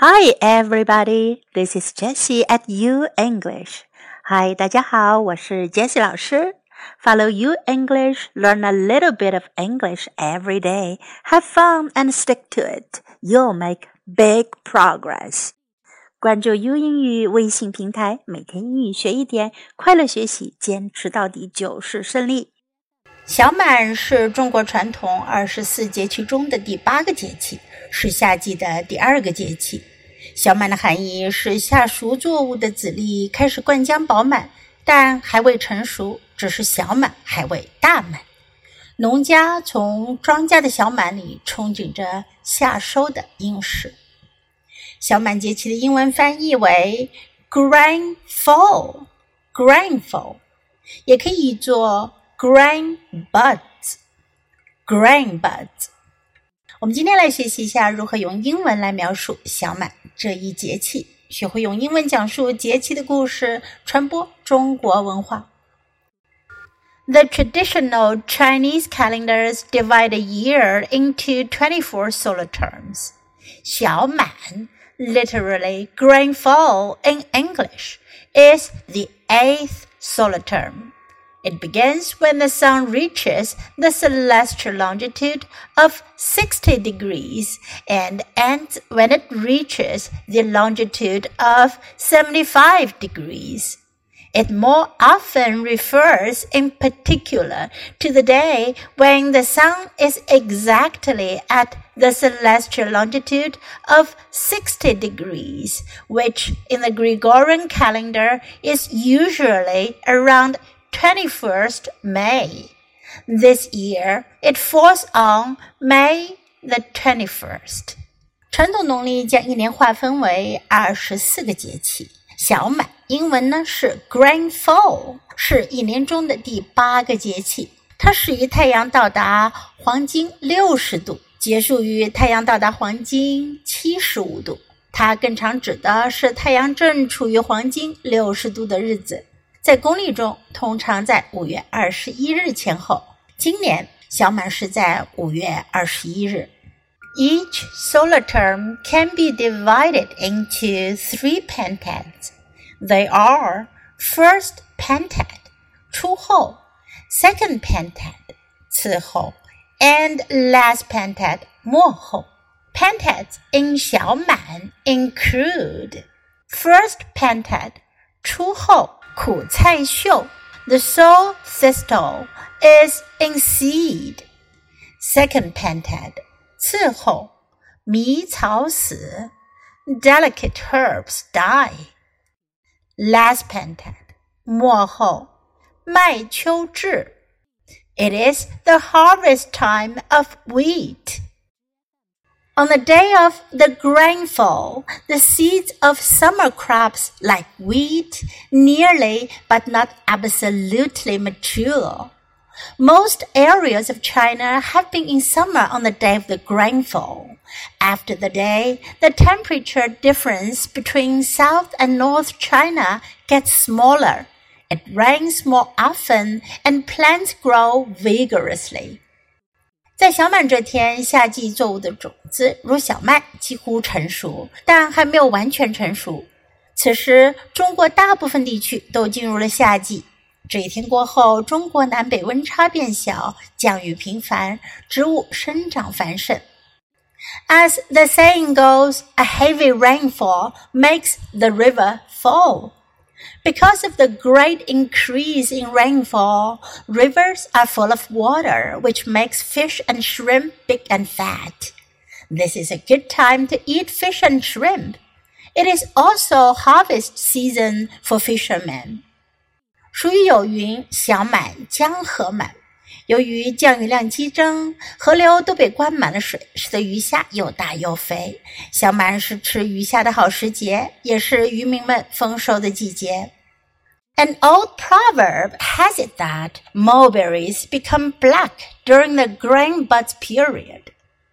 Hi, everybody. This is Jessie at U English. Hi, 大家好，我是 Jessie 老师。Follow U English, learn a little bit of English every day. Have fun and stick to it. You'll make big progress. 关注 U 英语微信平台，每天英语学一点，快乐学习，坚持到底就是胜利。小满是中国传统二十四节气中的第八个节气。 是夏季的第二个节气，小满的含义是夏熟作物的籽粒开始灌浆饱满，但还未成熟，只是小满还未大满。农家从庄稼的小满里憧憬着夏收的殷实。小满节气的英文翻译为 “grain fall”，“grain fall” 也可以做 “grain buds”，“grain buds”。我们今天来学习一下如何用英文来描述小满这一节气，学会用英文讲述节气的故事，传播中国文化。The traditional Chinese calendars divide a year into 24 solar terms. 小满 literally Grain Full in English, is the eighth solar term. It begins when the sun reaches the celestial longitude of 60 degrees and ends when it reaches the longitude of 75 degrees. It more often refers in particular to the day when the sun is exactly at the celestial longitude of 60 degrees, which in the Gregorian calendar is usually around 21st May. This year it falls on May the 21st. 传统农历将一年划分为二十四个节气。小满，英文呢是 Grain Fall，是一年中的第八个节气。它始于太阳到达黄金六十度，结束于太阳到达黄金七十五度。它更常指的是太阳正处于黄金六十度的日子。在公历中，通常在五月二十一日前后。今年小满是在五月二十一日。Each solar term can be divided into three pentads. They are first pentad, 初后, second pentad, 次后, and last pentad, 末后. Pentads in 小满 include first pentad, 初后苦菜秀, the sow thistle is in seed. Second pentad, 次候,靡草死, delicate herbs die. Last pentad, 末候,麦秋至. It is the harvest time of wheat. On the day of the grain full, the seeds of summer crops like wheat nearly but not absolutely mature. Most areas of China have been in summer on the day of the grain full. After the day, the temperature difference between South and North China gets smaller. It rains more often and plants grow vigorously. 在小满这天，夏季作物的种子如小麦几乎成熟，但还没有完全成熟。此时，中国大部分地区都进入了夏季。这一天过后，中国南北温差变小，降雨频繁，植物生长繁盛。As the saying goes, a heavy rainfall makes the river fall. Because of the great increase in rainfall, rivers are full of water, which makes fish and shrimp big and fat. This is a good time to eat fish and shrimp. It is also harvest season for fishermen. 俗语有云：“小满江河满。” 由于降雨量激增，河流都被灌满了水，使得鱼虾又大又肥。小满是吃鱼虾的好时节，也是渔民们丰收的季节。An old proverb has it that mulberries become black during the grain buds period.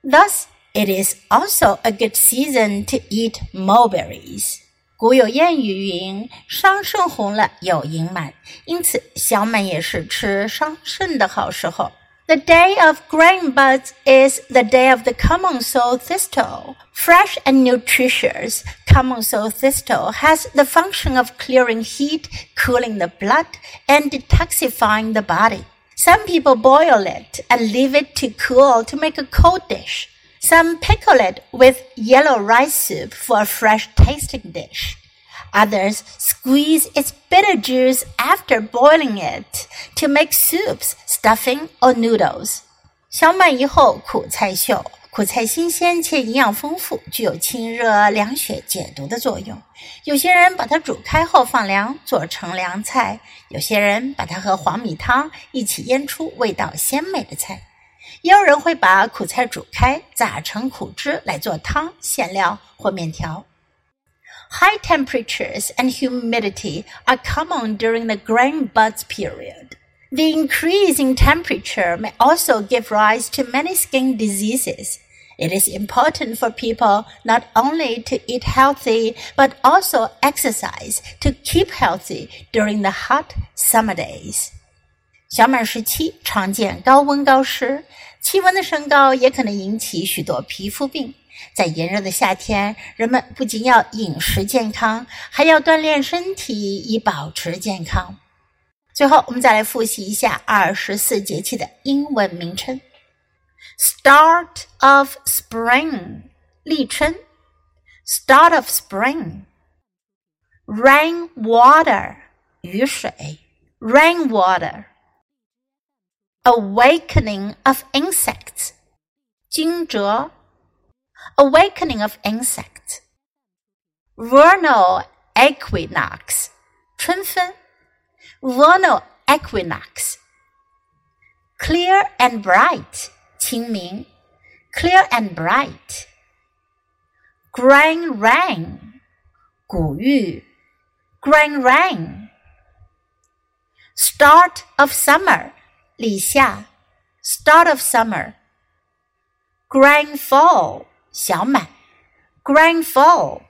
Thus, it is also a good season to eat mulberries. 古有谚语云：“桑葚红了有盈满”，因此小满也是吃桑葚的好时候。The day of grain buds is the day of the common sow thistle. Fresh and nutritious, common sow thistle has the function of clearing heat, cooling the blood, and detoxifying the body. Some people boil it and leave it to cool to make a cold dish. Some pickle it with yellow rice soup for a fresh tasting dish. Others squeeze its bitter juice after boiling it to make soups, stuffing, or noodles. 小满以后，苦菜秀。苦菜新鲜且营养丰富，具有清热凉血、解毒的作用。有些人把它煮开后放凉，做成凉菜；有些人把它和黄米汤一起腌出味道鲜美的菜； 也有人会把苦菜煮开，榨成苦汁来做汤、馅料或面条。High temperatures and humidity are common during the grain buds period. The increase in temperature may also give rise to many skin diseases. It is important for people not only to eat healthy, but also exercise to keep healthy during the hot summer days. 小满时期常见高温高湿，气温的升高也可能引起许多皮肤病。在炎热的夏天，人们不仅要饮食健康，还要锻炼身体以保持健康。最后，我们再来复习一下二十四节气的英文名称：Start of Spring，立春；Start of Spring，Rain Water，雨水；Rain Water Awakening of Insects. 惊蛰 Awakening of Insects. Vernal Equinox. 春分 Vernal Equinox. Clear and bright. 清明 Clear and bright. Grain rain. 谷雨 Grain rain. Start of summer. 立夏，Start of Summer。Grain Full，小满，Grain Full。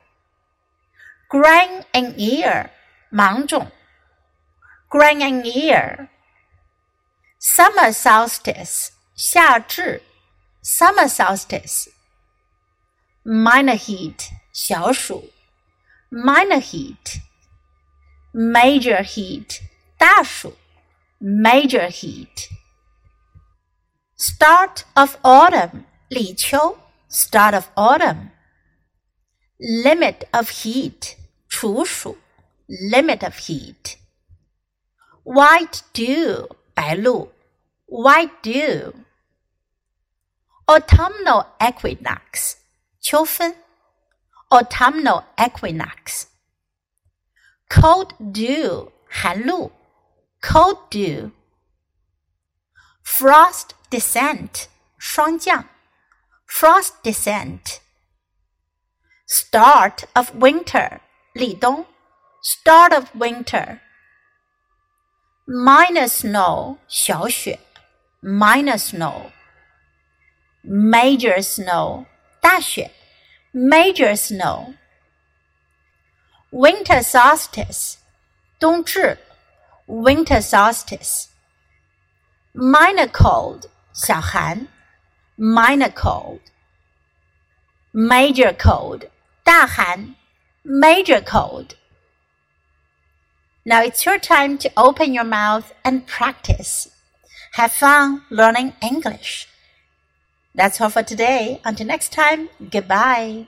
Grain in Ear，芒种，Grain in Ear。Summer Solstice，夏至，Summer Solstice。Minor Heat，小暑，Minor Heat。Major Heat，大暑。，major heat，start of autumn，立秋。start of autumn. Limit of heat, 处暑 limit of heat. White dew, 白露 white dew. Autumnal equinox, 秋分 autumnal equinox. Cold dew, 寒露 cold dew, frost descent, 霜降, frost descent, start of winter, 立冬, start of winter, minor snow, 小雪, Minor snow, major snow, 大雪, major snow, winter solstice, 冬至。winter solstice. Minor cold, 小寒 minor cold, major cold, 大寒 major cold. Now it's your time to open your mouth and practice. Have fun learning English. That's all for today. Until next time, goodbye.